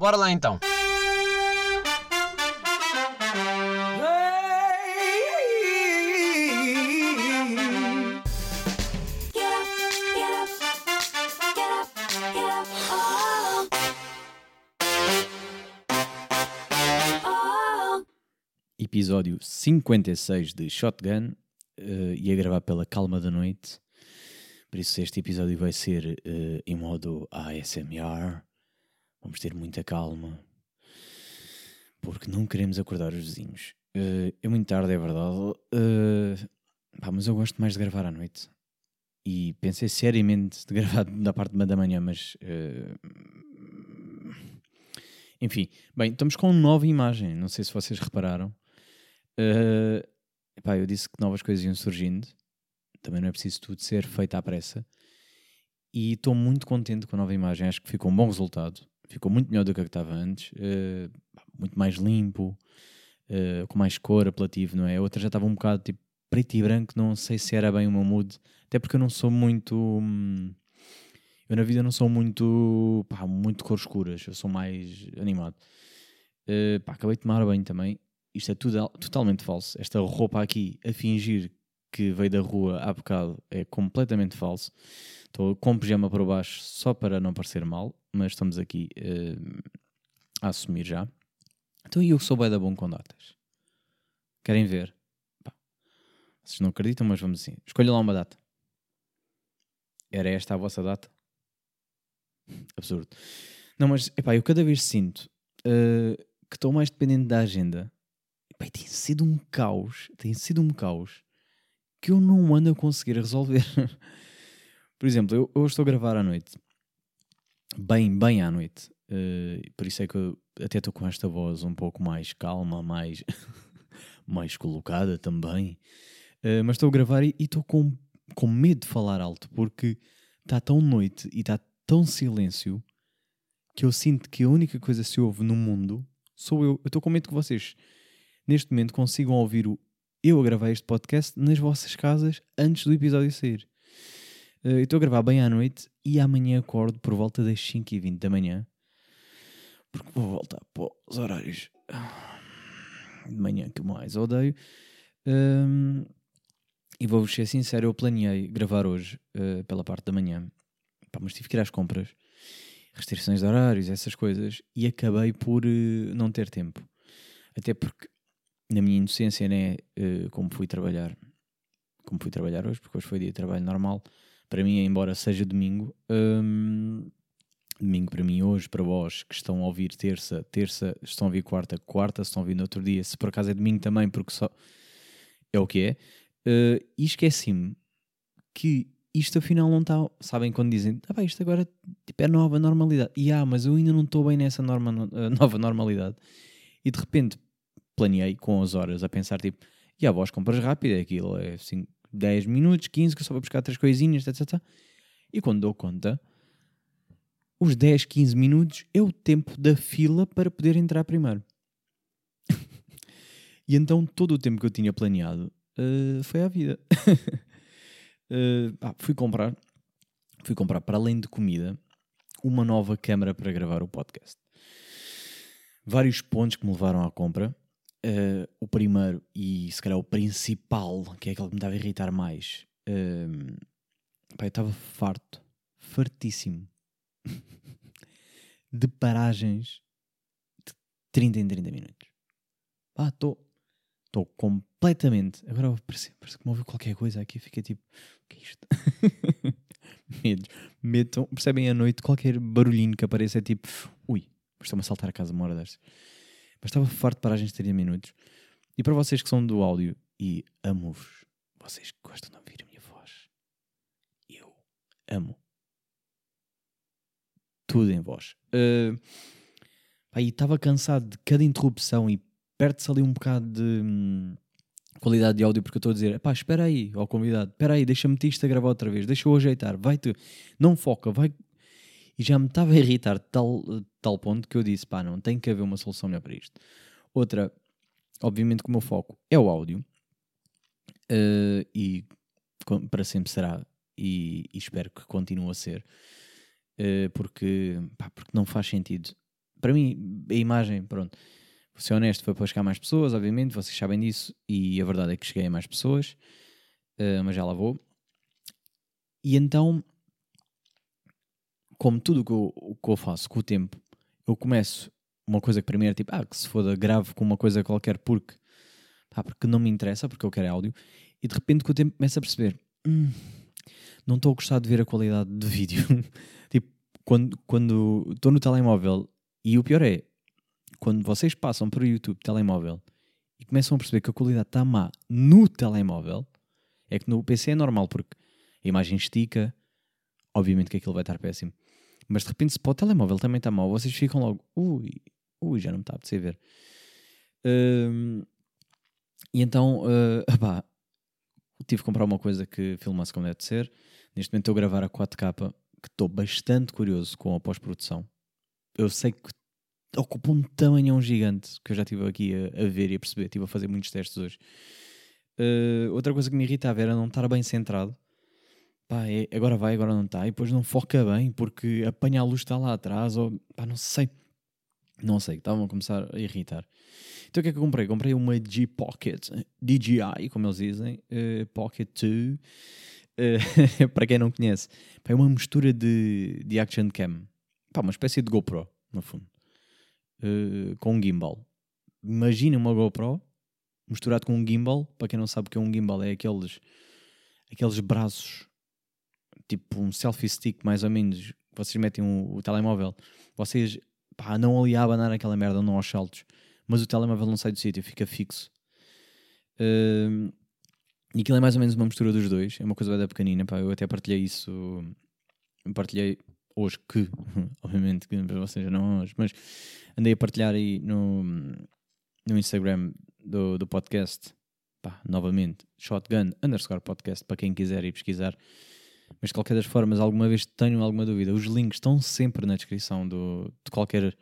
Bora lá então. Episódio 56 de Shotgun uh, e a gravar pela calma da noite. Por isso, este episódio vai ser uh, em modo ASMR. Vamos ter muita calma porque não queremos acordar os vizinhos. Uh, é muito tarde, é verdade, uh, pá, mas eu gosto mais de gravar à noite. E pensei seriamente de gravar da parte da manhã, mas. Uh, enfim, bem, estamos com nova imagem. Não sei se vocês repararam. Uh, epá, eu disse que novas coisas iam surgindo. Também não é preciso tudo ser feito à pressa. E estou muito contente com a nova imagem. Acho que ficou um bom resultado. Ficou muito melhor do que que estava antes. Uh, muito mais limpo, uh, com mais cor, apelativo, não é? A outra já estava um bocado tipo preto e branco. Não sei se era bem o meu mood. Até porque eu não sou muito. Hum, eu na vida não sou muito. Pá, muito cores escuras. Eu sou mais animado. Uh, pá, acabei de tomar banho também isto é tudo, totalmente falso. Esta roupa aqui a fingir que veio da rua há bocado é completamente falso. Estou com pijama para baixo só para não parecer mal, mas estamos aqui uh, a assumir já. Então eu sou bem da bom com datas. Querem ver? Pá. Vocês não acreditam, mas vamos assim. Escolha lá uma data. Era esta a vossa data? Absurdo. Não, mas epá, eu cada vez sinto uh, que estou mais dependente da agenda Pai, tem sido um caos, tem sido um caos que eu não ando a conseguir resolver. por exemplo, eu, eu, estou a gravar à noite, bem, bem à noite, uh, por isso é que eu até estou com esta voz um pouco mais calma, mais, mais colocada também. Uh, mas estou a gravar e estou com, com medo de falar alto porque está tão noite e está tão silêncio que eu sinto que a única coisa que se ouve no mundo sou eu. Eu estou com medo que vocês neste momento consigam ouvir o eu a gravar este podcast nas vossas casas antes do episódio sair. Uh, estou a gravar bem à noite e amanhã acordo por volta das 5h20 da manhã porque vou voltar para os horários de manhã que mais odeio. Um, e vou-vos ser sincero, eu planeei gravar hoje uh, pela parte da manhã, Pá, mas tive que ir às compras, restrições de horários, essas coisas, e acabei por uh, não ter tempo. Até porque na minha inocência, né, uh, como fui trabalhar, como fui trabalhar hoje, porque hoje foi dia de trabalho normal, para mim, embora seja domingo, um, domingo para mim hoje, para vós que estão a ouvir terça, terça, estão a ouvir quarta, quarta, estão a ouvir no outro dia, se por acaso é domingo também, porque só é o que é, uh, e esqueci-me que isto afinal não está, sabem quando dizem, ah, pá, isto agora tipo, é nova normalidade, e ah, mas eu ainda não estou bem nessa norma, uh, nova normalidade, e de repente planeei com as horas a pensar tipo, e a voz compras rápido, é aquilo é assim, 10 minutos, 15, que eu só vou buscar três coisinhas, etc. E quando dou conta, os 10, 15 minutos é o tempo da fila para poder entrar primeiro. e então todo o tempo que eu tinha planeado uh, foi à vida. uh, ah, fui comprar, fui comprar para além de comida, uma nova câmera para gravar o podcast. Vários pontos que me levaram à compra. Uh, o primeiro, e se calhar o principal, que é aquele que me estava a irritar mais, uh, pá, eu estava farto, fartíssimo, de paragens de 30 em 30 minutos. Pá, estou estou completamente. Agora parece, parece que me ouviu qualquer coisa aqui, fica tipo, o que é isto? Medos. Metam, percebem à noite qualquer barulhinho que apareça é tipo, ui, estou-me a saltar a casa uma hora destas. Mas estava farto de paragens de 30 minutos. E para vocês que são do áudio e amo-vos, vocês que gostam de ouvir a minha voz, eu amo tudo em voz. Uh, e estava cansado de cada interrupção e perde-se ali um bocado de hum, qualidade de áudio porque eu estou a dizer, pá, espera aí, ao convidado, espera aí, deixa-me isto a gravar outra vez, deixa eu ajeitar, vai-te, não foca, vai e já me estava a irritar de tal, tal ponto que eu disse: pá, não, tem que haver uma solução melhor para isto. Outra, obviamente, que o meu foco é o áudio uh, e para sempre será, e, e espero que continue a ser, uh, porque, pá, porque não faz sentido para mim, a imagem, pronto, vou ser honesto, foi para chegar a mais pessoas, obviamente, vocês sabem disso, e a verdade é que cheguei a mais pessoas, uh, mas já lá vou. E então, como tudo o que, eu, que eu faço com o tempo, eu começo uma coisa que era tipo, ah, que se foda grave com uma coisa qualquer porque, pá, porque não me interessa, porque eu quero é áudio, e de repente com o tempo começo a perceber, hum, não estou a gostar de ver a qualidade de vídeo. tipo, quando quando estou no telemóvel, e o pior é, quando vocês passam para o YouTube telemóvel e começam a perceber que a qualidade está má no telemóvel, é que no PC é normal, porque a imagem estica, obviamente que aquilo vai estar péssimo. Mas de repente, se para o telemóvel também está mal, vocês ficam logo, ui, ui, já não me está a apetecer ver. Uh, e então, uh, tive que comprar uma coisa que filmasse como deve ser. Neste momento estou a gravar a 4K, que estou bastante curioso com a pós-produção. Eu sei que ocupa um tamanhão gigante que eu já estive aqui a, a, ver e a perceber. Estive a fazer muitos testes hoje. Uh, outra coisa que me irritava era não estar bem centrado. Pá, é, agora vai, agora não está. E depois não foca bem porque apanha a luz está lá atrás. Ou, pá, não sei. Não sei, estavam a começar a irritar. Então o que é que eu comprei? Comprei uma G Pocket, DJI, como eles dizem, uh, Pocket 2. Uh, eh, para quem não conhece, pá, é uma mistura de, de Action Cam. Pá, uma espécie de GoPro, no fundo. Uh, com um gimbal. Imagina uma GoPro misturado com um gimbal. Para quem não sabe o que é um gimbal, é aqueles, aqueles braços, tipo um selfie stick, mais ou menos. Vocês metem o, telemóvel, vocês pá, não ali a abanar aquela merda, não aos saltos, mas o telemóvel não sai do sítio, fica fixo. Uh, e aquilo é mais ou menos uma mistura dos dois, é uma coisa bem pequenina, pá, eu até partilhei isso, partilhei hoje que, obviamente que vocês não hoje, mas andei a partilhar aí no, no Instagram do, do podcast, pá, novamente, shotgun underscore podcast, para quem quiser ir pesquisar. Mas de qualquer das formas, alguma vez tenho alguma dúvida, os links estão sempre na descrição do, de qualquer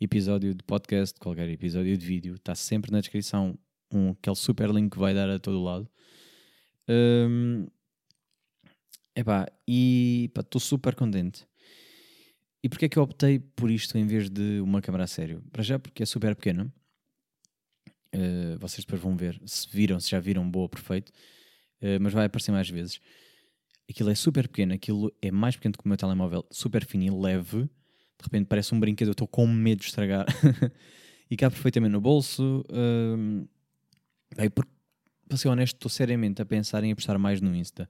episódio de podcast, de qualquer episódio de vídeo, está sempre na descrição um, aquele super link que vai dar a todo lado. Um, epá, e estou super contente. E porquê é que eu optei por isto em vez de uma câmera a sério? Para já porque é super pequena. Uh, vocês depois vão ver se viram, se já viram, boa, perfeito. Uh, mas vai aparecer mais vezes. Aquilo é super pequeno, aquilo é mais pequeno que o meu telemóvel, super fino e leve. De repente parece um brinquedo, eu estou com medo de estragar. e cabe perfeitamente no bolso. Uh, bem, porque, para ser honesto, estou seriamente a pensar em apostar mais no Insta.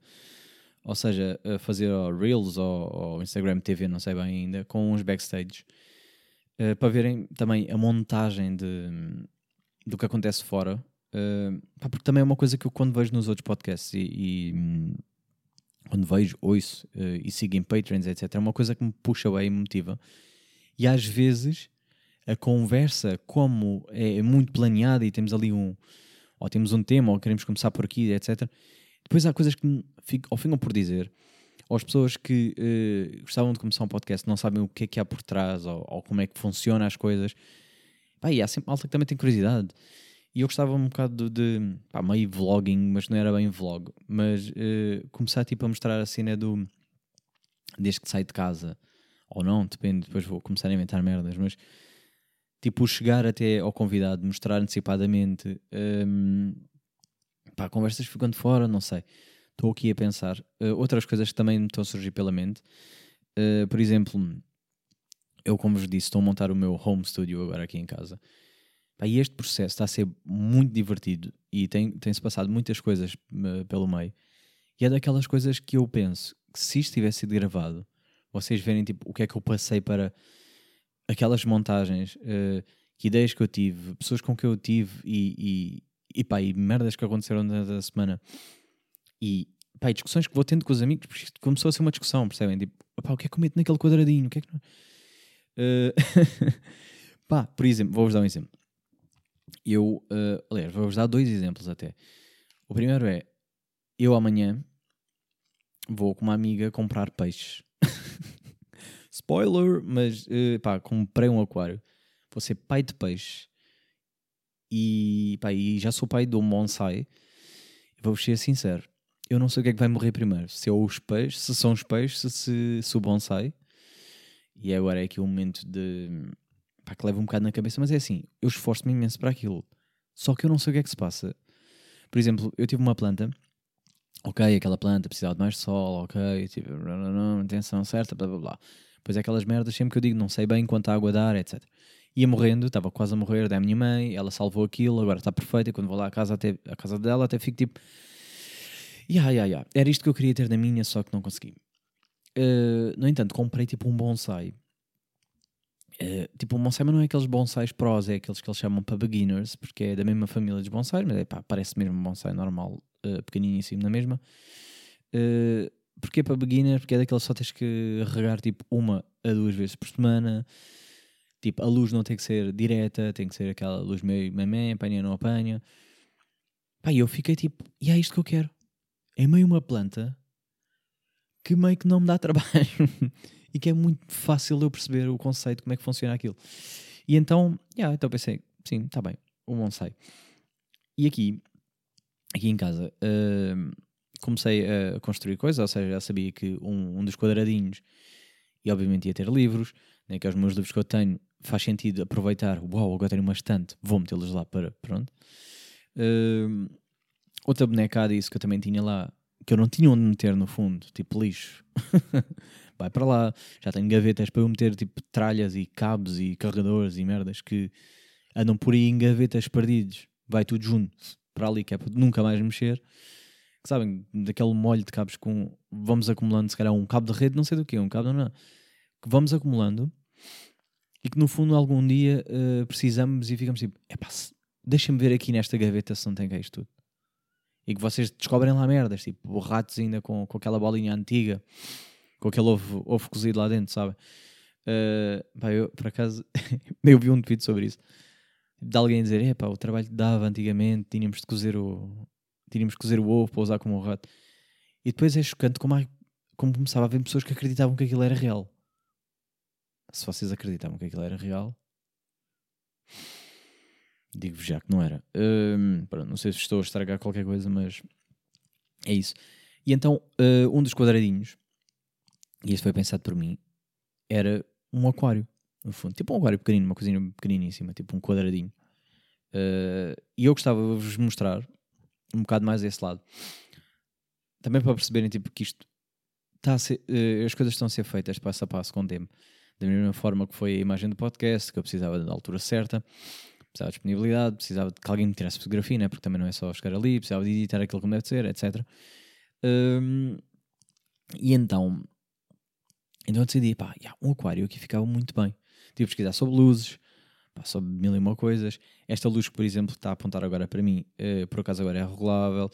Ou seja, a fazer Reels ou, ou Instagram TV, não sei bem ainda, com uns backstage. Uh, para verem também a montagem de, do que acontece fora. Uh, porque também é uma coisa que eu quando vejo nos outros podcasts e, e hum, quando vejo, ouço uh, e sigo em Patreons, etc., é uma coisa que me puxa bem e motiva. E às vezes a conversa, como é muito planeada e temos ali um, ou temos um tema, ou queremos começar por aqui, etc., depois há coisas que ficam, ou ficam por dizer, ou as pessoas que uh, gostavam de começar um podcast não sabem o que é que há por trás, ou, ou como é que funciona as coisas. Pá, e há sempre malta que também tem curiosidade. E eu gostava um bocado de, de pá, meio vlogging, mas não era bem vlog. Mas uh, começar tipo, a mostrar a cena do. desde que sai de casa. Ou não, depende, depois vou começar a inventar merdas. Mas tipo, chegar até ao convidado, mostrar antecipadamente. Um, ehm, pá, conversas ficando fora, não sei. Estou aqui a pensar. Uh, outras coisas que também me estão a surgir pela mente. Uh, por exemplo, eu, como vos disse, estou a montar o meu home studio agora aqui em casa. E este processo está a ser muito divertido e tem-se tem passado muitas coisas uh, pelo meio. E é daquelas coisas que eu penso que se isto tivesse sido gravado, vocês verem tipo, o que é que eu passei para aquelas montagens, uh, que ideias que eu tive, pessoas com que eu tive e, e, e, pá, e merdas que aconteceram na semana. E pá, e discussões que vou tendo com os amigos, porque isto começou a ser uma discussão, percebem? Tipo, pá, o que é que eu meto naquele quadradinho? O que é que não... Uh, pá, por exemplo, vou-vos dar um exemplo. Eu, uh, aliás, vou-vos dar dois exemplos até. O primeiro é, eu amanhã vou com uma amiga comprar peixes. Spoiler, mas uh, pá, comprei um aquário. Vou ser pai de peixe. E, pá, e já sou pai um bonsai. Vou-vos ser sincero. Eu não sei o que é que vai morrer primeiro. Se é os peixes, se são os peixes, se, se, se o bonsai. E agora é aqui o momento de pá, que leva um bocado na cabeça, mas é assim, eu esforço-me imenso para aquilo. Só que eu não sei o que é que se passa. Por exemplo, eu tive uma planta, ok, aquela planta precisava de mais sol, ok, tive intenção certa, blá blá blá. Pois é aquelas merdas sempre que eu digo, não sei bem quanto água dar, etc. Ia morrendo, estava quase a morrer da minha mãe, ela salvou aquilo, agora está perfeita, quando vou lá à casa, até, à casa dela, até fico tipo... Ya, ya, ya. Era isto que eu queria ter na minha, só que não consegui. Uh, no entanto, comprei tipo um bonsai Uh, tipo, o bonsai não é aqueles bonsais pros, é aqueles que eles chamam para beginners, porque é da mesma família dos bonsais, mas é pá, parece mesmo um bonsai normal, uh, pequenininho assim na mesma. Uh, porque é para beginner? Porque é daqueles só tens que regar tipo uma a duas vezes por semana. Tipo, a luz não tem que ser direta, tem que ser aquela luz meio memé, apanha não apanha. Pá, e eu fiquei tipo, e é isto que eu quero. É meio uma planta que meio que não me dá trabalho e que é muito fácil eu perceber o conceito, como é que funciona aquilo. E então, yeah, então pensei, sim, está bem, o bonsai. E aqui, aqui em casa, uh, comecei a construir coisas, ou seja, já sabia que um, um dos quadradinhos, e obviamente ia ter livros, né, que é os meus livros que eu tenho, faz sentido aproveitar, uau, agora tenho uma estante, vou metê-los lá para, pronto. Uh, outra bonecada, isso que eu também tinha lá, que eu não tinha onde meter no fundo, tipo lixo. vai para lá. Já tenho gavetas para eu meter tipo tralhas e cabos e carregadores e merdas que andam por aí em gavetas perdidos. Vai tudo junto para ali, que é para nunca mais mexer. Que sabem, daquele molho de cabos com. Vamos acumulando, se calhar, um cabo de rede, não sei do que, um cabo, não, não. Que vamos acumulando e que no fundo algum dia uh, precisamos e ficamos tipo, epá, deixa-me ver aqui nesta gaveta se não tem cá isto tudo. E que vocês descobrem lá merdas, tipo ratos ainda com, com aquela bolinha antiga com aquele ovo, ovo cozido lá dentro, sabe? Uh, pá, eu, por acaso, eu vi um tweet sobre isso. De alguém dizer, é pá, o trabalho que dava antigamente, tínhamos de cozer o, tínhamos de cozer o ovo para usar como um rato. E depois é chocante como, há, como começava a haver pessoas que acreditavam que aquilo era real. Se vocês acreditavam que aquilo era real, digo-vos já que não era. Um, pronto, não sei se estou a estragar qualquer coisa, mas é isso. E então, uh, um dos quadradinhos e isso foi pensado por mim, era um aquário, no fundo. Tipo um aquário pequenino, uma coisinha pequeniníssima, tipo um quadradinho. Uh, e eu gostava de vos mostrar um bocado mais esse lado. Também para perceberem tipo, que isto está a ser, uh, as coisas estão a ser feitas passo a passo com o tempo. Da mesma forma que foi a imagem do podcast, que eu precisava da altura certa, precisava de disponibilidade, precisava de que alguém me tirasse fotografia, né? porque também não é só chegar ali, precisava de editar aquilo como deve ser, etc. Um, e então então eu decidi, pá, yeah, um aquário aqui ficava muito bem. Tive a pesquisar sobre luzes, pá, sobre mil e uma coisas. Esta luz por exemplo, está a apontar agora para mim, uh, por acaso agora é regulável,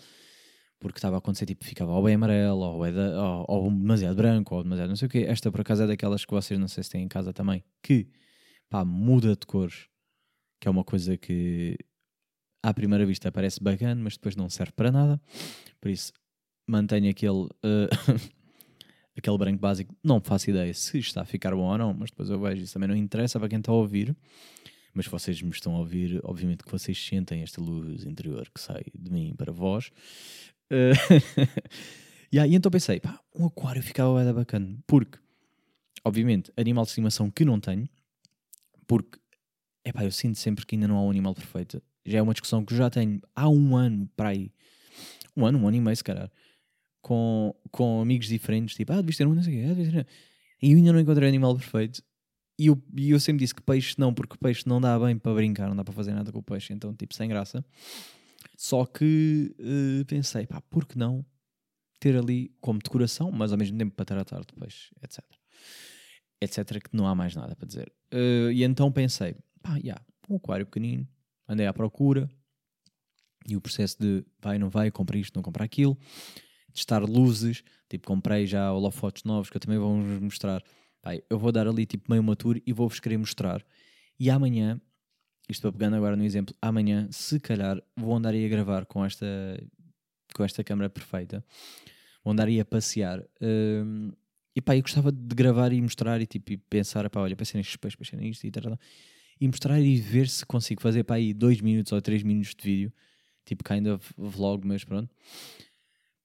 porque estava a acontecer, tipo, ficava ou bem amarelo, ou, da, ou, ou, demasiado branco, ou demasiado não sei o quê. Esta, por acaso, é daquelas que vocês não sei se têm em casa também, que, pá, muda de cores, que é uma coisa que, à primeira vista, parece bacana, mas depois não serve para nada. Por isso, mantenho aquele... Uh, aquele branco básico, não faço ideia se está a ficar bom ou não, mas depois eu vejo, isso também não interessa para quem está a ouvir. Mas vocês me estão a ouvir, obviamente que vocês sentem esta luz interior que sai de mim para vós. Uh, yeah, e então pensei, pá, um aquário ficava bem bacana, porque, obviamente, animal de estimação que não tenho, porque, é pá, eu sinto sempre que ainda não há um animal perfeito. Já é uma discussão que já tenho há um ano para aí. Um ano, um ano e meio, se calhar com, com amigos diferentes, tipo, ah, devias ter um, não sei o quê, ah, devias ter E eu ainda não encontrei animal perfeito. E eu, e eu sempre disse que peixe não, porque peixe não dá bem para brincar, não dá para fazer nada com o peixe, então, tipo, sem graça. Só que uh, pensei, pá, por que não ter ali como decoração, mas ao mesmo tempo para tratar de peixe, etc. Etc. Que não há mais nada para dizer. Uh, e então pensei, pá, já, yeah, um aquário pequenino, andei à procura, e o processo de vai, não vai, compra isto, não compra aquilo testar luzes, tipo, comprei já holofotes novos que eu também vou vos mostrar. Pai, eu vou dar ali tipo meio uma tour e vou-vos querer mostrar. E amanhã, isto para pegando agora no exemplo, amanhã, se calhar, vou andar aí a gravar com esta, com esta câmera perfeita. Vou andar aí a passear. Um, e pá, eu gostava de gravar e mostrar e tipo, e pensar, pá, olha, pensei nestes peixes, pensei nisto e tal, e mostrar e ver se consigo fazer para aí 2 minutos ou 3 minutos de vídeo, tipo kind of vlog, mas pronto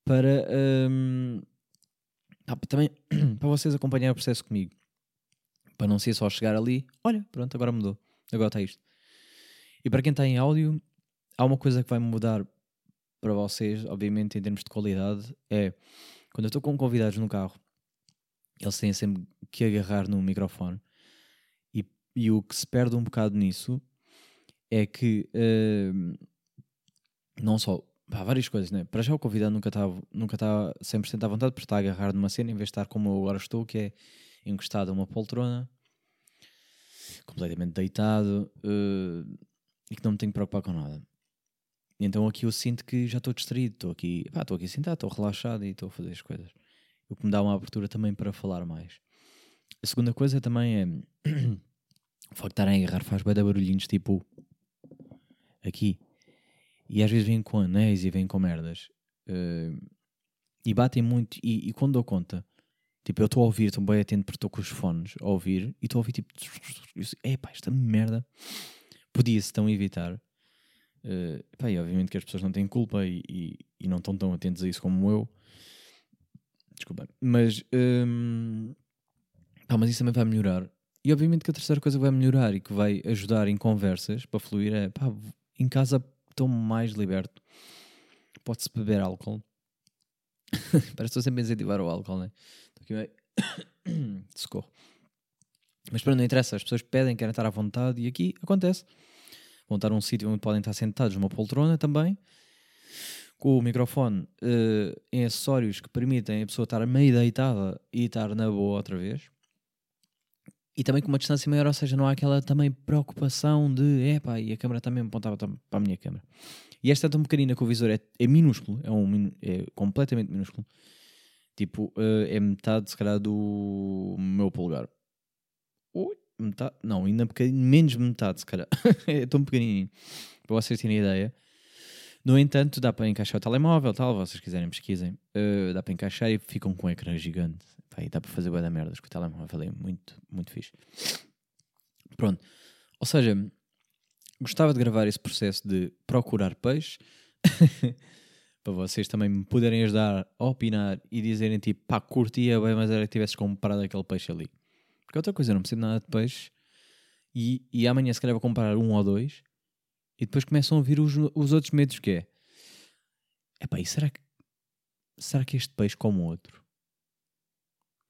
para um, também para vocês acompanharem o processo comigo. Para não ser só chegar ali, olha, pronto, agora mudou. Agora está isto. E para quem está em áudio, há uma coisa que vai mudar para vocês, obviamente, em termos de qualidade, é quando eu estou com convidados no carro, eles têm sempre que agarrar no microfone. E, e o que se perde um bocado nisso é que uh, não só Pá, várias coisas, né? Para já o convidado nunca está nunca tá 100% à vontade porque está a agarrar numa cena em vez de estar como eu agora estou, que é encostado a uma poltrona, completamente deitado uh, e que não me tenho que preocupar com nada. Então aqui eu sinto que já estou distraído, estou aqui, pá, estou aqui sentado, estou relaxado e estou a fazer as coisas. O que me dá uma abertura também para falar mais. A segunda coisa também é o facto de estarem a agarrar faz bem barulhinhos tipo aqui e às vezes vêm com anéis e vêm com merdas. Uh, e batem muito. E, e, quando dou conta, tipo, eu estou a ouvir, estou bem atento porque estou com os fones a ouvir e estou a ouvir tipo, é pá, esta merda podia-se tão evitar. Uh, pá, e obviamente que as pessoas não têm culpa e, e, e, não estão tão atentos a isso como eu. Desculpa. Mas, um, pá, mas isso também vai melhorar. E obviamente que a terceira coisa que vai melhorar e que vai ajudar em conversas para fluir é pá, em casa estou mais liberto. Pode-se beber álcool. Parece que estou sempre a incentivar o álcool, né? Estou aqui meio. Socorro. Mas para não interessa, as pessoas pedem, querem estar à vontade e aqui acontece. Vão estar num sítio onde podem estar sentados numa poltrona também, com o microfone uh, em acessórios que permitem a pessoa estar meio deitada e estar na boa outra vez. E também com uma distância maior, ou seja, não há aquela também preocupação de epá, e a câmera também apontava para a minha câmera. E esta é tão pequenina que o visor é, é minúsculo, é, um, é completamente minúsculo. Tipo, uh, é metade, se calhar, do meu polegar. Ui, metade? Não, ainda menos metade, se calhar. é tão pequenininho. Para vocês terem ideia. No entanto, dá para encaixar o telemóvel, tal, vocês quiserem pesquisem. Uh, dá para encaixar e ficam com um ecrã gigante. Pá, e dá para fazer bué da merdas com o telemóvel, é muito, muito fixe. Pronto. Ou seja, gostava de gravar esse processo de procurar peixe para vocês também me poderem ajudar a opinar e dizerem tipo, pá, curtia bem, mas era que tivesses comprado aquele peixe ali. Porque outra coisa, eu não preciso nada de peixe e, e amanhã se calhar vou comprar um ou dois e depois começam a vir os, os outros medos que é. Epá, e será que, será que este peixe come outro?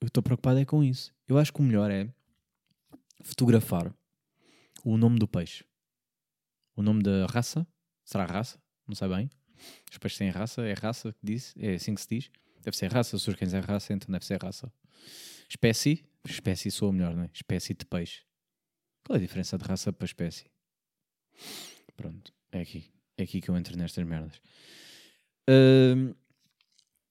eu estou preocupado é com isso. Eu acho que o melhor é fotografar o nome do peixe. O nome da raça. Será raça? Não sei bem. Os peixes têm raça, é raça que diz, é assim que se diz. Deve ser raça, se os cães é raça, então deve ser raça. Espécie, espécie sou melhor, não é? Espécie de peixe. Qual é a diferença de raça para espécie? Pronto, é aqui. É aqui que eu entro nestas merdas. Uh,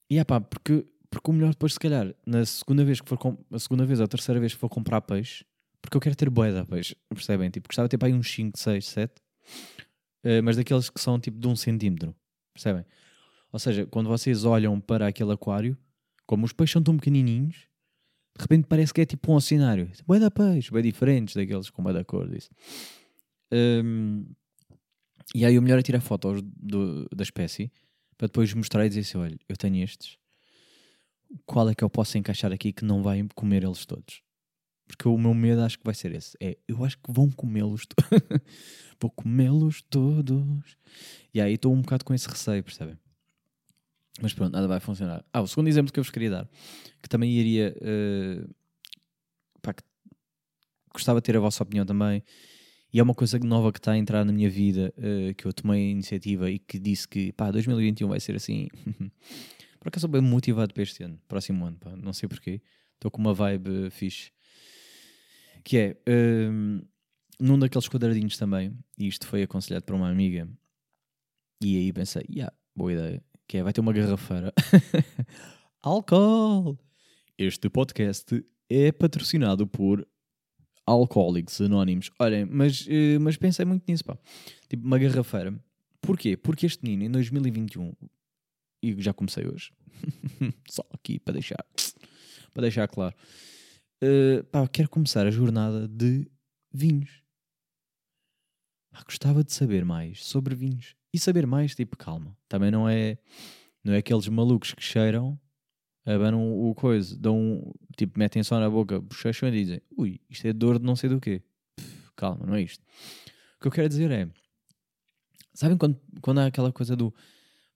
e é pá, porque porque o melhor depois, se calhar, na segunda vez que for a segunda vez ou a terceira vez que for comprar peixe, porque eu quero ter boeda peixe, percebem? Tipo, gostava de ter para aí uns 5, 6, 7, uh, mas daqueles que são tipo de um centímetro, percebem? Ou seja, quando vocês olham para aquele aquário, como os peixes são tão pequenininhos, de repente parece que é tipo um oceanário. Boeda peixe, bem diferentes daqueles com boeda cor, disso. Um, e aí o melhor é tirar fotos do, da espécie para depois mostrar e dizer assim: olha, eu tenho estes qual é que eu posso encaixar aqui que não vai comer eles todos? Porque o meu medo acho que vai ser esse. É, eu acho que vão comê-los todos. Vou comê-los todos. E aí estou um bocado com esse receio, percebem? Mas pronto, nada vai funcionar. Ah, o segundo exemplo que eu vos queria dar, que também iria. Uh, pá, que gostava de ter a vossa opinião também. E é uma coisa nova que está a entrar na minha vida, uh, que eu tomei a iniciativa e que disse que, pá, 2021 vai ser assim. Por acaso bem motivado para este ano, próximo ano, pá, não sei porquê. Estou com uma vibe fixe. Que é, um, num daqueles quadradinhos também, e isto foi aconselhado por uma amiga, e aí pensei, yeah, boa ideia, que é, vai ter uma garrafeira. Álcool! Este podcast é patrocinado por Alcoólicos Anónimos. Olhem, mas, uh, mas pensei muito nisso, pá. Tipo, uma garrafeira. Porquê? Porque este menino, em 2021, e já comecei hoje. Só aqui para deixar, para deixar claro. Uh, pá, quero começar a jornada de vinhos. Gostava de saber mais sobre vinhos. E saber mais, tipo, calma. Também não é, não é aqueles malucos que cheiram abanam o coisa, dão, tipo, metem só na boca, bochecham e dizem, ui, isto é dor de não sei do quê. Pff, calma, não é isto. O que eu quero dizer é, sabem quando, quando há aquela coisa do,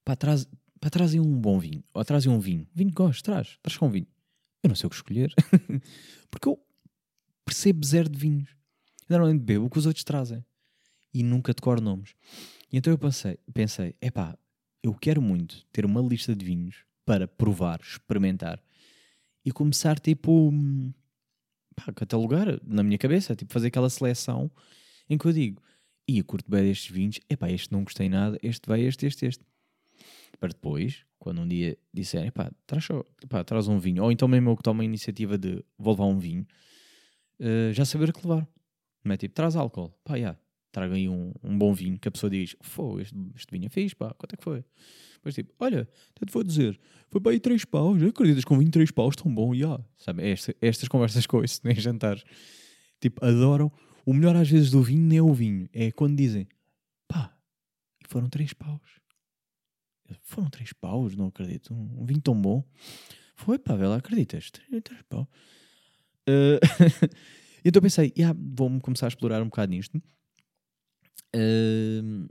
pá, traz, pá, trazem um bom vinho, ou trazem um vinho, vinho que gosto, traz, traz com vinho. Eu não sei o que escolher, porque eu percebo zero de vinhos. Eu normalmente bebo o que os outros trazem e nunca decoro nomes. E então eu pensei, pensei, epá, eu quero muito ter uma lista de vinhos para provar, experimentar e começar tipo pá, catalogar na minha cabeça, tipo fazer aquela seleção em que eu digo, e eu curto bem destes vinhos, epá, este não gostei nada, este vai, este, este, este. Para depois, quando um dia disserem, epá, traz, epá, traz um vinho, ou então mesmo eu que tomo a iniciativa de vou levar um vinho, uh, já saber o que levar. Não é tipo, traz álcool, pá, yeah, traga aí um, um bom vinho, que a pessoa diz, foi este, este vinho é fixe, pá, quanto é que foi? Depois tipo, olha, até te vou dizer, foi para aí três paus, acreditas com vinho três paus tão bom, já. Yeah. Sabe, estas, conversas com isso, nem jantares. Tipo, adoram. O melhor às vezes do vinho nem é o vinho, é quando dizem, pá, e foram três paus. Foram três paus, não acredito. Um, um vinho tão bom. Foi, pá, vê lá, acreditas? Três paus. Uh, então pensei, yeah, vou-me começar a explorar um bocado nisto. Uh,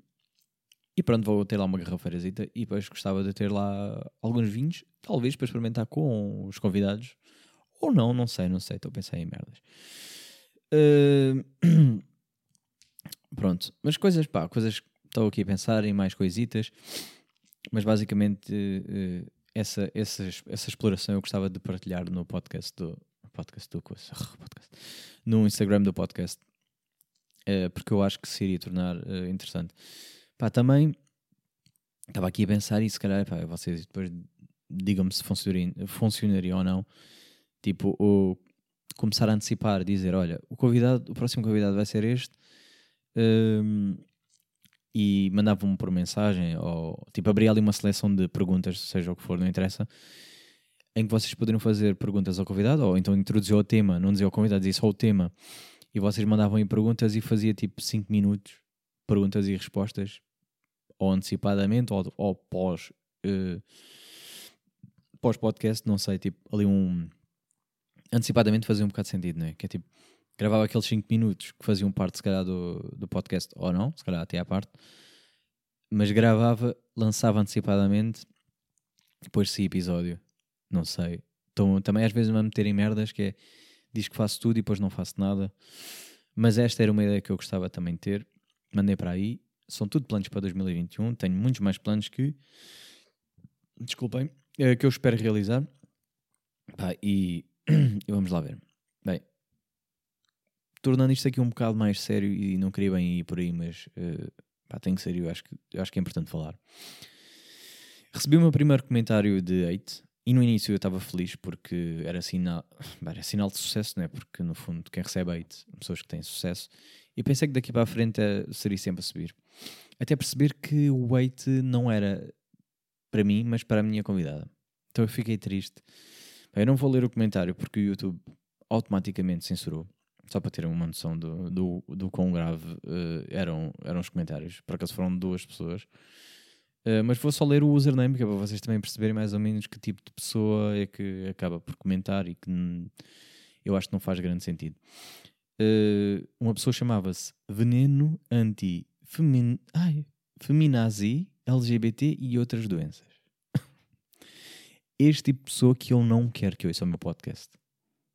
e pronto, vou ter lá uma garrafeirazita e depois gostava de ter lá alguns vinhos, talvez para experimentar com os convidados. Ou não, não sei, não sei, estou a pensar em merdas. Uh, pronto, mas coisas, pá, coisas estou aqui a pensar em mais coisitas, mas basicamente uh, essa, essa, essa exploração eu gostava de partilhar no podcast do podcast do podcast, no Instagram do podcast, porque eu acho que se iria tornar uh, interessante. Pá, também estava aqui a pensar e se calhar, pá, vocês depois digam-me se funcionaria, funcionaria ou não. Tipo, começar a antecipar, dizer, olha, o convidado, o próximo convidado vai ser este. Um, e mandavam-me por mensagem, ou tipo, abria ali uma seleção de perguntas, seja o que for, não interessa, em que vocês poderiam fazer perguntas ao convidado, ou então introduzir o tema, não dizia ao convidado, dizia só o tema, e vocês mandavam aí perguntas e fazia tipo 5 minutos, perguntas e respostas, ou antecipadamente ou, ou pós uh, pós podcast, não sei, tipo ali um antecipadamente fazia um bocado de sentido, não é? Que é tipo, gravava aqueles 5 minutos que faziam parte se calhar do, do podcast ou não, se calhar até à parte, mas gravava, lançava antecipadamente, depois sim episódio, não sei. Então também às vezes me a meter em merdas que é diz que faço tudo e depois não faço nada. Mas esta era uma ideia que eu gostava também de ter. Mandei para aí são tudo planos para 2021. Tenho muitos mais planos que. Desculpem. Eh, que eu espero realizar. Pá, e, e vamos lá ver. Bem, tornando isto aqui um bocado mais sério e não queria bem ir por aí, mas uh, pá, tem que ser, eu acho que, eu acho que é importante falar. Recebi o meu primeiro comentário de hate e no início eu estava feliz porque era sinal, era sinal de sucesso, não é? Porque no fundo quem recebe hate, pessoas que têm sucesso, e pensei que daqui para a frente eh, seria sempre a subir. Até perceber que o weight não era para mim, mas para a minha convidada. Então eu fiquei triste. Eu não vou ler o comentário porque o YouTube automaticamente censurou. Só para terem uma noção do, do, do quão grave uh, eram, eram os comentários. Por acaso foram duas pessoas. Uh, mas vou só ler o username, que é para vocês também perceberem mais ou menos que tipo de pessoa é que acaba por comentar e que eu acho que não faz grande sentido uh, uma pessoa chamava-se Veneno Anti Femin Ai, Feminazi, LGBT e outras doenças. este tipo de pessoa que eu não quero que ouça o meu podcast.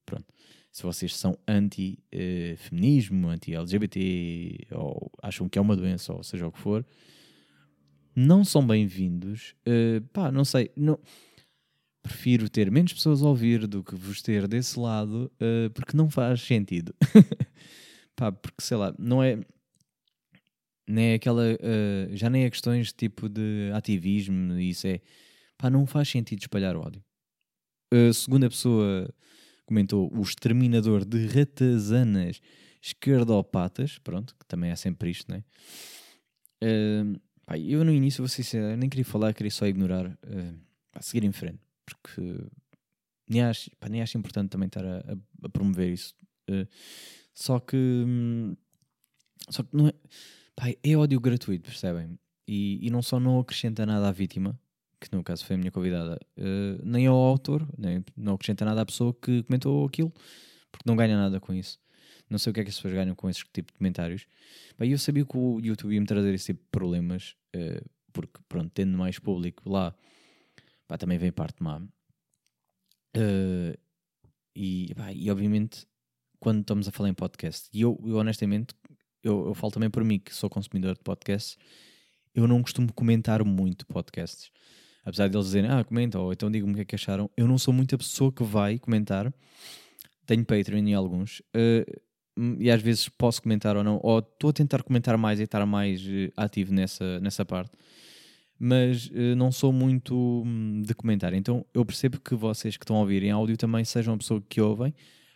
Pronto. Se vocês são anti-feminismo, anti-LGBT, ou acham que é uma doença, ou seja o que for, não são bem-vindos. Uh, pá, não sei. Não prefiro ter menos pessoas a ouvir do que vos ter desse lado, uh, porque não faz sentido. Pá, porque sei lá, não é. Nem é aquela. Uh, já nem é questões tipo de ativismo, isso é. Pá, não faz sentido espalhar ódio. A segunda pessoa comentou o exterminador de ratazanas esquerdopatas, pronto, que também é sempre isto, né? Uh, pá, eu no início, vou ser sincero, nem queria falar, queria só ignorar, uh, seguir em frente porque nem acho, pá, nem acho importante também estar a, a, a promover isso. Uh, só que hum, só que não é, pá, é ódio gratuito, percebem? E, e não só não acrescenta nada à vítima, que no caso foi a minha convidada, uh, nem ao autor, nem, não acrescenta nada à pessoa que comentou aquilo, porque não ganha nada com isso. Não sei o que é que as pessoas ganham com esse tipo de comentários. E eu sabia que o YouTube ia me trazer esse tipo de problemas, uh, porque, pronto, tendo mais público lá, pá, também vem parte má. Uh, e, pá, e obviamente, quando estamos a falar em podcast, e eu, eu honestamente, eu, eu falo também por mim, que sou consumidor de podcasts, eu não costumo comentar muito podcasts. Apesar de eles dizerem, ah, comenta, ou então digam-me o que é que acharam, eu não sou muita pessoa que vai comentar. Tenho Patreon e alguns, uh, e às vezes posso comentar ou não, ou estou a tentar comentar mais e estar mais uh, ativo nessa, nessa parte, mas uh, não sou muito um, de comentar. Então eu percebo que vocês que estão a ouvir em áudio também sejam uma pessoa que ouvem,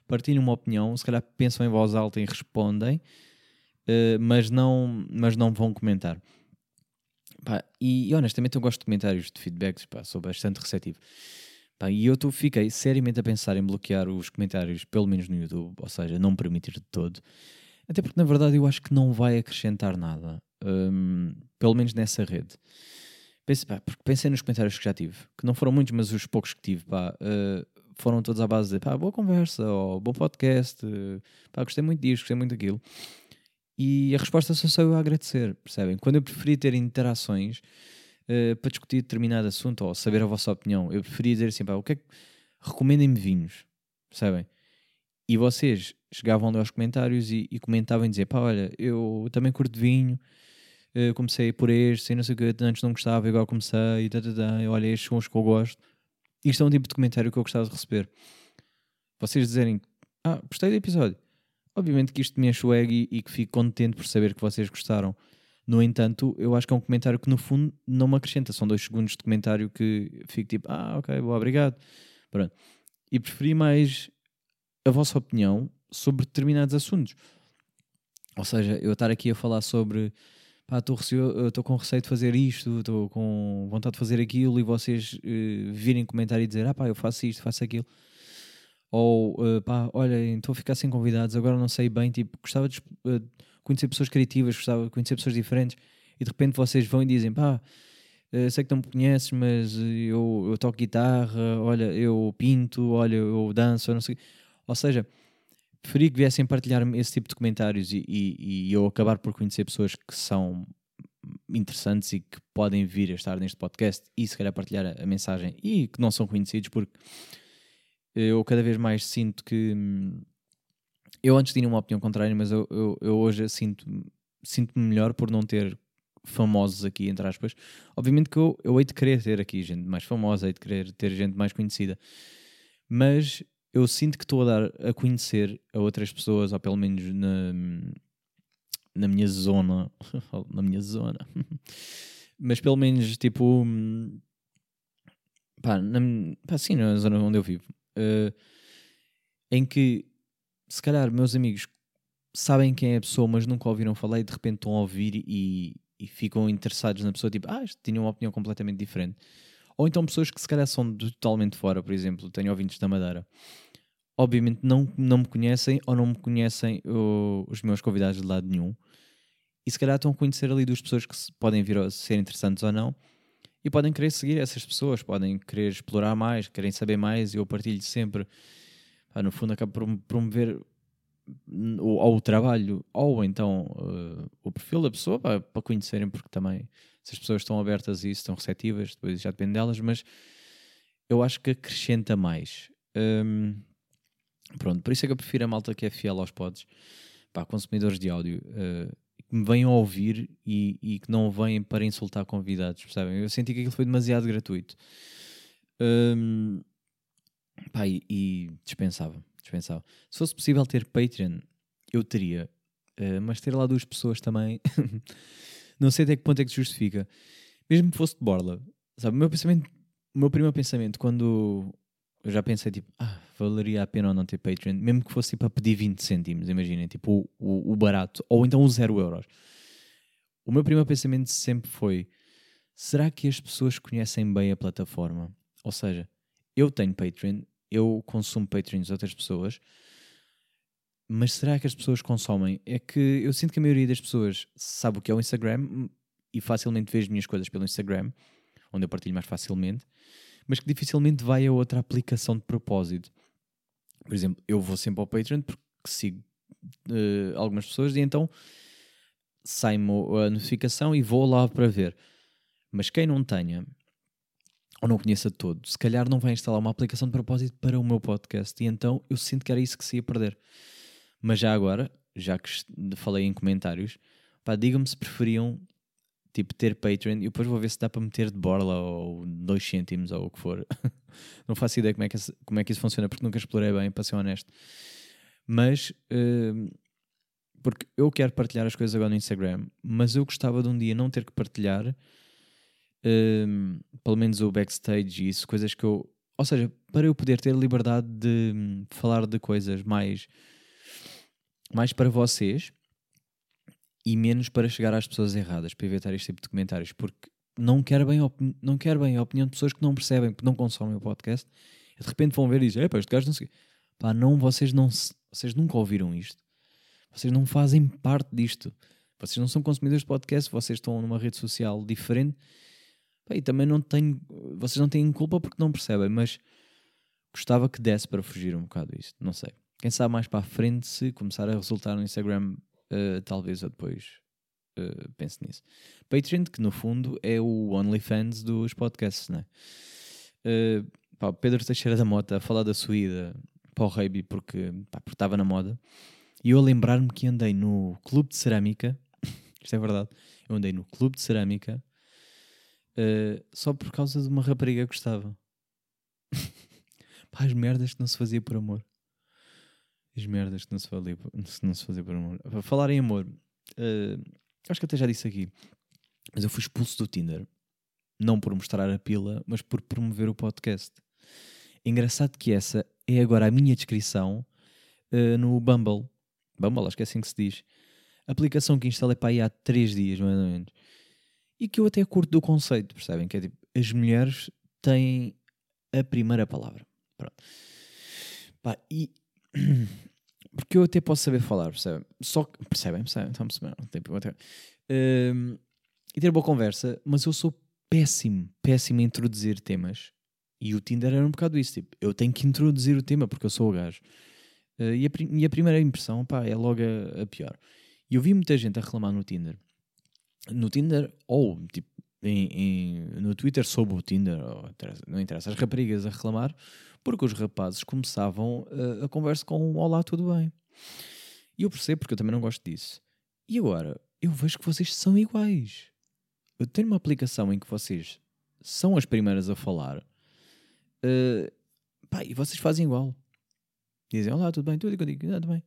partilhem uma opinião, se calhar pensam em voz alta e respondem, mas, não, mas não vão comentar. Pá, e, e, honestamente eu gosto de comentários de feedbacks, pá, sou bastante receptivo. Pá, e eu tô, fiquei seriamente a pensar em bloquear os comentários, pelo menos no YouTube, ou seja, não permitir de todo. Até porque na verdade eu acho que não vai acrescentar nada, um, pelo menos nessa rede. Pense, pá, porque pensei nos comentários que já tive, que não foram muitos, mas os poucos que tive, pá, uh, foram todos à base de pá, boa conversa, ou bom podcast, uh, pá, gostei muito disto, gostei muito daquilo. E a resposta só saiu a agradecer, percebem? Quando eu preferi ter interações uh, para discutir determinado assunto ou saber a vossa opinião, eu preferia dizer assim, pá, o que é que... Recomendem-me vinhos, percebem? E vocês chegavam ali aos comentários e, e comentavam e diziam, pá, olha, eu também curto vinho, uh, comecei por este, sei não sei o que, antes não gostava, agora comecei, e tá, tá, tá, olha, estes são os que eu gosto. Isto é um tipo de comentário que eu gostava de receber. Vocês dizerem, ah, gostei do episódio Obviamente que isto me enche o ego e, e que fico contente por saber que vocês gostaram. No entanto, eu acho que é um comentário que no fundo não me acrescenta. São dois segundos de comentário que fico tipo, ah, ok, boa, obrigado. Pronto. E preferi mais a vossa opinião sobre determinados assuntos. Ou seja, eu estar aqui a falar sobre pá, estou com receio de fazer isto, estou com vontade de fazer aquilo, e vocês uh, virem comentar e dizer, ah pá, eu faço isto, faço aquilo ou uh, pá, olha, estou a ficar sem convidados, agora não sei bem, tipo, gostava de uh, conhecer pessoas criativas, gostava de conhecer pessoas diferentes, e de repente vocês vão e dizem, pá, uh, sei que não me conheces, mas eu, eu toco guitarra, olha, eu pinto, olha, eu danço, não sei. Ou seja, preferi que viessem partilhar esse tipo de comentários e, e, e eu acabar por conhecer pessoas que são interessantes e que podem vir a estar neste podcast e se calhar partilhar a, a mensagem e que não são conhecidos porque eu cada vez mais sinto que. Hum, eu antes tinha uma opinião contrária, mas eu, eu, eu hoje sinto-me sinto melhor por não ter famosos aqui, entre aspas. Obviamente que eu, eu hei de querer ter aqui gente mais famosa, hei de querer ter gente mais conhecida, mas eu sinto que estou a dar a conhecer a outras pessoas, ou pelo menos na, na minha zona, na minha zona, mas pelo menos tipo, pá, na, pá, sim, na zona onde eu vivo, uh, em que se calhar meus amigos sabem quem é a pessoa, mas nunca ouviram falar e de repente estão a ouvir e, e ficam interessados na pessoa, tipo, ah, tinham uma opinião completamente diferente. Ou então pessoas que se calhar são totalmente fora, por exemplo, tenho ouvintes da Madeira. Obviamente não, não me conhecem ou não me conhecem os meus convidados de lado nenhum. E se calhar estão a conhecer ali duas pessoas que podem vir a ser interessantes ou não e podem querer seguir essas pessoas, podem querer explorar mais, querem saber mais, eu partilho sempre. Pá, no fundo, acabo por promover ou, o trabalho ou então uh, o perfil da pessoa pá, para conhecerem, porque também se as pessoas estão abertas a isso, estão receptivas, depois já depende delas, mas eu acho que acrescenta mais. Um, pronto, por isso é que eu prefiro a malta que é fiel aos pods, pá, consumidores de áudio. Uh, que me venham ouvir e, e, que não vêm para insultar convidados, percebem? Eu senti que aquilo foi demasiado gratuito. Um, pá, e, e dispensava, dispensava. Se fosse possível ter Patreon, eu teria. Uh, mas ter lá duas pessoas também, não sei até que ponto é que justifica. Mesmo que fosse de borla, sabe? O meu pensamento, o meu primeiro pensamento quando eu já pensei tipo, ah, valeria a pena ou não ter Patreon, mesmo que fosse para tipo, pedir 20 cêntimos, imaginem, tipo o, o, o, barato, ou então o 0 euros. O meu primeiro pensamento sempre foi: será que as pessoas conhecem bem a plataforma? Ou seja, eu tenho Patreon, eu consumo Patreon de outras pessoas, mas será que as pessoas consomem? É que eu sinto que a maioria das pessoas sabe o que é o Instagram e facilmente vê as minhas coisas pelo Instagram, onde eu partilho mais facilmente, mas que dificilmente vai a outra aplicação de propósito. Por exemplo, eu vou sempre ao Patreon porque sigo uh, algumas pessoas e então sai-me a notificação e vou lá para ver. Mas quem não tenha ou não conheça todo, se calhar não vai instalar uma aplicação de propósito para o meu podcast e então eu sinto que era isso que se ia perder. Mas já agora, já que falei em comentários, pá, digam-me se preferiam tipo ter Patreon e depois vou ver se dá para meter de borla ou 2 cêntimos ou o que for. não faço ideia como é, que, como é que isso funciona porque nunca explorei bem, para ser honesto. Mas uh, porque eu quero partilhar as coisas agora no Instagram, mas eu gostava de um dia não ter que partilhar uh, pelo menos o backstage e isso, coisas que eu. Ou seja, para eu poder ter liberdade de um, falar de coisas mais, mais para vocês e menos para chegar às pessoas erradas, para evitar este tipo de comentários, porque não quero bem, não quero bem a opinião de pessoas que não percebem, que não consomem o podcast, de repente vão ver e dizem, este gajo não sei Pá, não, vocês, não, vocês nunca ouviram isto. Vocês não fazem parte disto. Vocês não são consumidores de podcast, vocês estão numa rede social diferente. E também não tenho, vocês não têm culpa porque não percebem, mas gostava que desse para fugir um bocado disto. Não sei. Quem sabe mais para a frente, se começar a resultar no Instagram uh, talvez eu depois uh, pense nisso. Patreon, que no fundo é o OnlyFans dos podcasts, né? Uh, pá, Pedro Teixeira da Mota a falar da sua ida para o Reiby porque, porque estava na moda. E eu a lembrar-me que andei no Clube de Cerâmica, isto é verdade, eu andei no Clube de Cerâmica uh, só por causa de uma rapariga que gostava. Pá, as merdas que não se fazia por amor. As merdas que não se, fazia, não se fazia por amor. Para falar em amor, uh, acho que até já disse aqui, mas eu fui expulso do Tinder. Não por mostrar a pila, mas por promover o podcast. Engraçado que essa é agora a minha descrição uh, no Bumble. Bumble, acho que é assim que se diz. Aplicação que instalei para aí há 3 dias, mais ou menos. E que eu até curto do conceito, percebem? Que é tipo, as mulheres têm a primeira palavra. Pronto. Pá, e porque eu até posso saber falar, percebem? Só que, percebem, percebem, estão a? Tipo, até, um, e ter boa conversa, mas eu sou péssimo, péssimo a introduzir temas. E o Tinder era um bocado isso, tipo, eu tenho que introduzir o tema porque eu sou o gajo. Uh, e, a, e, a, primeira impressão, pá, é logo a, a, pior. E eu vi muita gente a reclamar no Tinder. No Tinder, ou, tipo, em, em, no Twitter sobre o Tinder, não interessa, as raparigas a reclamar porque os rapazes começavam a, a conversa com um olá, tudo bem. E eu percebo porque eu também não gosto disso. E agora, eu vejo que vocês são iguais. Eu tenho uma aplicação em que vocês são as primeiras a falar uh, pá, e vocês fazem igual. Dizem, olá, tudo bem? Tudo contigo? Tudo bem.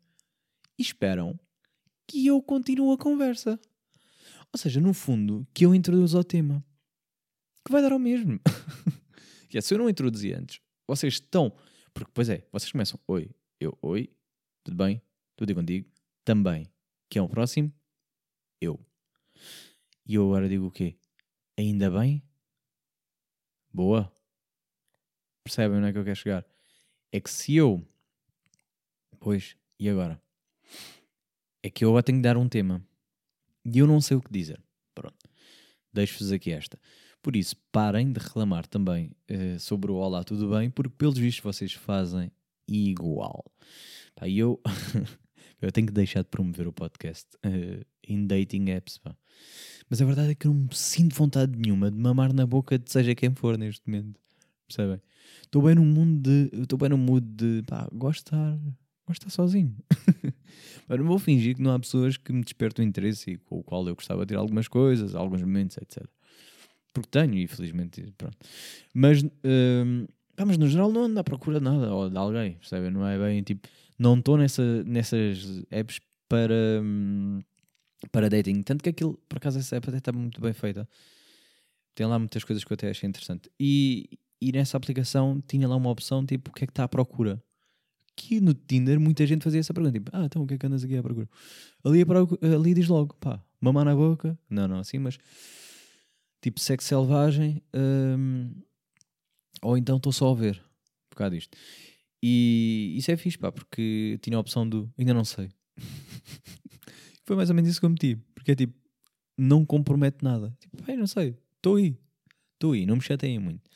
E esperam que eu continue a conversa. Ou seja, no fundo, que eu introduza o tema. Que vai dar ao mesmo. que é, se eu não introduzi antes, vocês estão. Porque, pois é, vocês começam. Oi, eu, oi, tudo bem? Tudo e contigo? Também. Quem é o próximo? Eu. E eu agora digo o quê? Ainda bem? Boa. Percebem onde é que eu quero chegar? É que se eu. Pois, e agora? É que eu agora tenho que dar um tema. E eu não sei o que dizer. Pronto. Deixo-vos aqui esta. Por isso, parem de reclamar também uh, sobre o Olá, tudo bem, porque pelos vistos vocês fazem igual. Pá, eu, eu tenho que deixar de promover o podcast uh, em dating apps. Pá. Mas a verdade é que eu não sinto vontade nenhuma de mamar na boca de seja quem for neste momento. Percebem? Estou bem no mundo de. Estou bem no mood de. Pá, gosto de estar sozinho. Mas não vou fingir que não há pessoas que me despertam interesse e com o qual eu gostava de ter algumas coisas, alguns momentos, etc. Porque tenho, infelizmente, pronto. Mas, pá, mas no geral não ando à procura de nada ou de alguém, percebe? Não é bem tipo. Não estou nessa, nessas apps para, um, para dating. Tanto que aquilo, por acaso, essa app até está muito bem feita. Tem lá muitas coisas que eu até achei interessante. E, e nessa aplicação tinha lá uma opção tipo o que é que está à procura. Que no Tinder muita gente fazia essa pergunta, tipo, ah, então o que é que andas aqui à procura? Ali, ali diz logo, pá, mamar na boca, não, não assim, mas tipo sexo selvagem, hum, ou então estou só a ver, por causa disto. E isso é fixe, pá, porque tinha a opção do ainda não sei. Foi mais ou menos isso que eu meti, porque é tipo, não compromete nada. Tipo, não sei, estou aí, Estou aí, não me chateiem muito.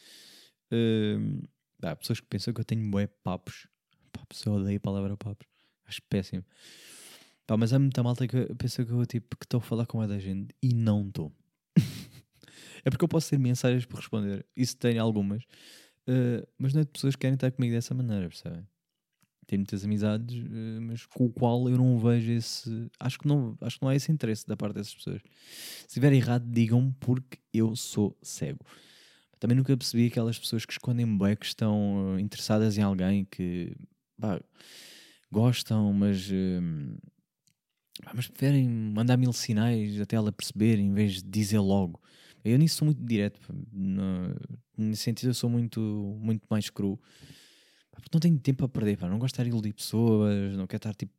Uh, há pessoas que pensam que eu tenho bué papos. Papos, eu odeio a palavra papos. Acho péssimo. Pá, mas há muita malta que pensa que eu tipo, que estou a falar com a da gente e não estou. é porque eu posso ter mensagens para responder. Isso tenho algumas. Uh, mas não é de pessoas que querem estar comigo dessa maneira, percebem? Tenho muitas amizades, uh, mas com o qual eu não vejo esse. Acho que não, acho que não há esse interesse da parte dessas pessoas. Se estiver errado, digam-me porque eu sou cego. Também nunca percebi aquelas pessoas que escondem bem que estão interessadas em alguém que pá, gostam, mas. Uh, mas preferem mandar mil sinais até ela perceber em vez de dizer logo. Eu nisso sou muito direto. No, nesse sentido, eu sou muito, muito mais cru. Porque não tenho tempo a perder. Pá. Não gosto de estar iludir pessoas. Não quero estar tipo.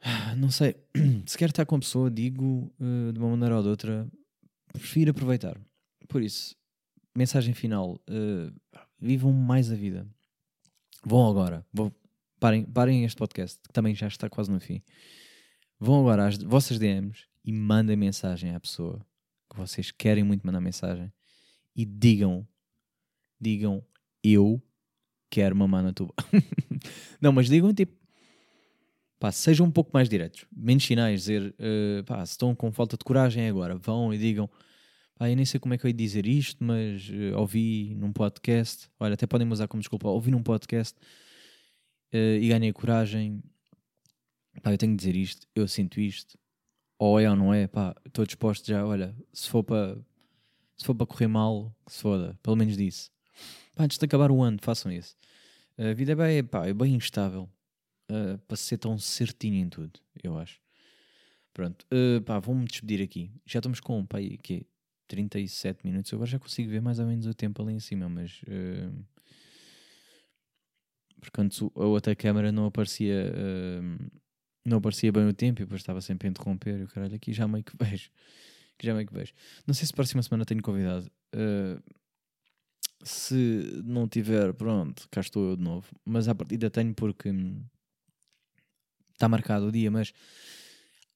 Não sei. Se quero estar com a pessoa, digo uh, de uma maneira ou de outra. Prefiro aproveitar. Por isso, mensagem final: uh, vivam mais a vida. Vão agora. Vou, parem, parem este podcast, que também já está quase no fim. Vão agora às vossas DMs e mandem mensagem à pessoa que vocês querem muito mandar mensagem e digam, digam, eu quero mamar na tuba. não, mas digam tipo, pá, sejam um pouco mais diretos, menos sinais, dizer, uh, pá, se estão com falta de coragem agora, vão e digam, pá, eu nem sei como é que eu ia dizer isto, mas uh, ouvi num podcast, olha, até podem usar como desculpa, ouvi num podcast uh, e ganhei coragem, pá, eu tenho que dizer isto, eu sinto isto, ou é ou não é, pá, estou disposto já, olha, se for para se for para correr mal, que se foda, pelo menos disso. Pá, antes de acabar o ano, façam isso. A vida é bem, pá, é bem instável uh, para ser tão certinho em tudo, eu acho. Pronto, uh, pá, vou-me despedir aqui. Já estamos com, pá, aqui, 37 minutos. Eu agora já consigo ver mais ou menos o tempo ali em cima, mas. Uh, porque antes a outra câmera não aparecia. Uh, não aparecia bem o tempo e depois estava sempre a interromper. E o caralho, aqui já meio que vejo. Que já meio que vejo. Não sei se próxima semana tenho convidado. Uh, se não tiver, pronto, cá estou eu de novo. Mas à partida tenho porque está marcado o dia, mas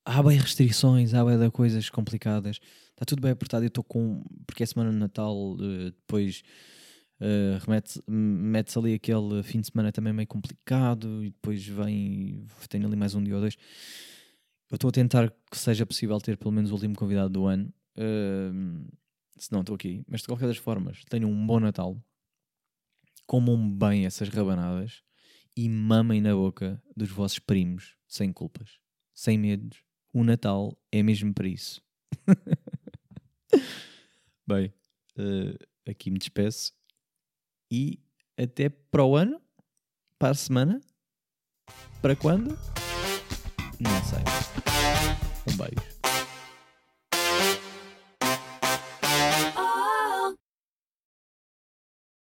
há bem restrições, há bem coisas complicadas. Está tudo bem apertado. Eu estou com. Porque é semana de Natal, uh, depois Uh, mete-se ali aquele fim de semana também meio complicado e depois vem, tem ali mais um dia ou dois. Eu estou a tentar que seja possível ter pelo menos o último convidado do ano. Uh, se não, estou aqui. Mas de qualquer das formas, tenham um bom Natal. Comam bem essas rabanadas e mamem na boca dos vossos primos, sem culpas, sem medos. O Natal é mesmo para isso. bem, uh, aqui me despeço e até para o ano, para a semana. Para quando? Não sei. Um beijo.